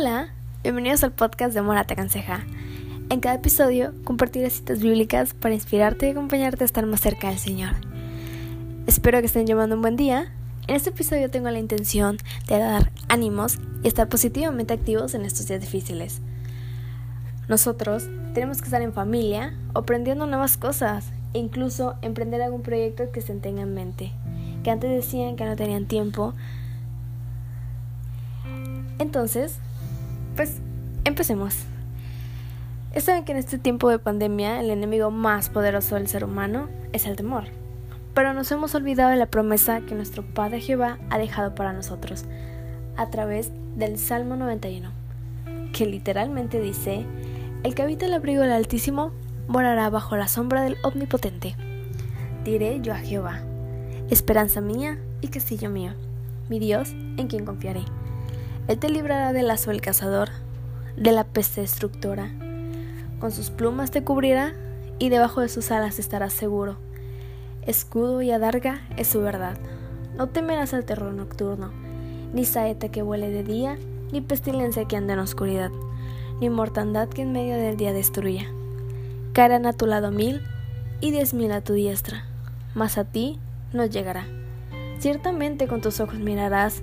Hola, bienvenidos al podcast de Mora Te Aconseja. En cada episodio compartiré citas bíblicas para inspirarte y acompañarte a estar más cerca del Señor. Espero que estén llevando un buen día. En este episodio tengo la intención de dar ánimos y estar positivamente activos en estos días difíciles. Nosotros tenemos que estar en familia aprendiendo nuevas cosas e incluso emprender algún proyecto que se tenga en mente, que antes decían que no tenían tiempo. Entonces, pues empecemos. Saben que en este tiempo de pandemia el enemigo más poderoso del ser humano es el temor. Pero nos hemos olvidado de la promesa que nuestro Padre Jehová ha dejado para nosotros a través del Salmo 91, que literalmente dice, El que habita el abrigo del Altísimo morará bajo la sombra del Omnipotente. Diré yo a Jehová, esperanza mía y castillo mío, mi Dios en quien confiaré. Él te librará del lazo del cazador, de la peste destructora. Con sus plumas te cubrirá y debajo de sus alas estarás seguro. Escudo y adarga es su verdad. No temerás al terror nocturno, ni saeta que vuele de día, ni pestilencia que anda en oscuridad, ni mortandad que en medio del día destruya. Caerán a tu lado mil y diez mil a tu diestra, mas a ti no llegará. Ciertamente con tus ojos mirarás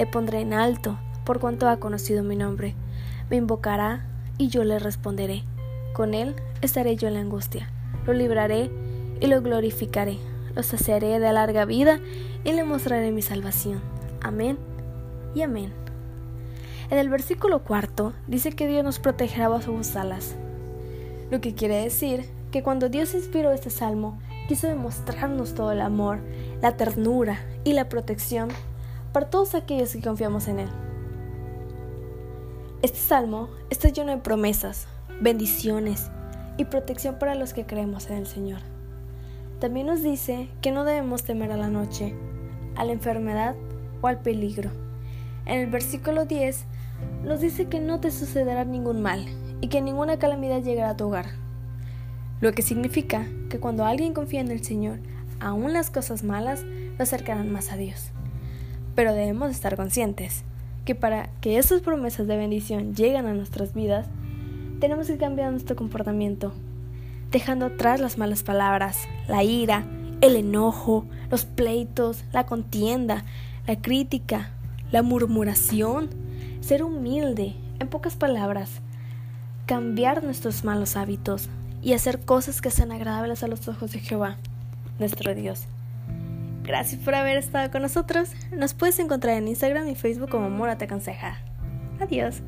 le pondré en alto, por cuanto ha conocido mi nombre. Me invocará y yo le responderé. Con él estaré yo en la angustia. Lo libraré y lo glorificaré. Lo saciaré de larga vida y le mostraré mi salvación. Amén y amén. En el versículo cuarto dice que Dios nos protegerá bajo sus alas. Lo que quiere decir que cuando Dios inspiró este salmo, quiso demostrarnos todo el amor, la ternura y la protección para todos aquellos que confiamos en Él. Este salmo está lleno de promesas, bendiciones y protección para los que creemos en el Señor. También nos dice que no debemos temer a la noche, a la enfermedad o al peligro. En el versículo 10 nos dice que no te sucederá ningún mal y que ninguna calamidad llegará a tu hogar. Lo que significa que cuando alguien confía en el Señor, aún las cosas malas lo acercarán más a Dios. Pero debemos estar conscientes que para que esas promesas de bendición lleguen a nuestras vidas, tenemos que cambiar nuestro comportamiento, dejando atrás las malas palabras, la ira, el enojo, los pleitos, la contienda, la crítica, la murmuración, ser humilde, en pocas palabras, cambiar nuestros malos hábitos y hacer cosas que sean agradables a los ojos de Jehová, nuestro Dios. Gracias por haber estado con nosotros. Nos puedes encontrar en Instagram y Facebook como Mora Te Aconseja. Adiós.